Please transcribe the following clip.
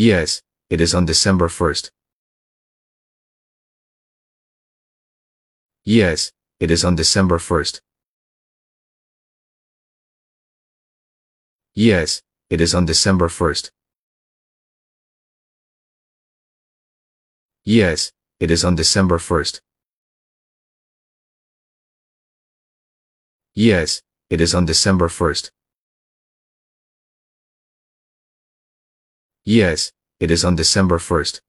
Yes, it is on December 1st. Yes, it is on December 1st. Yes, it is on December 1st. Yes, it is on December 1st. Yes, it is on December 1st. Yes, it is on December 1st.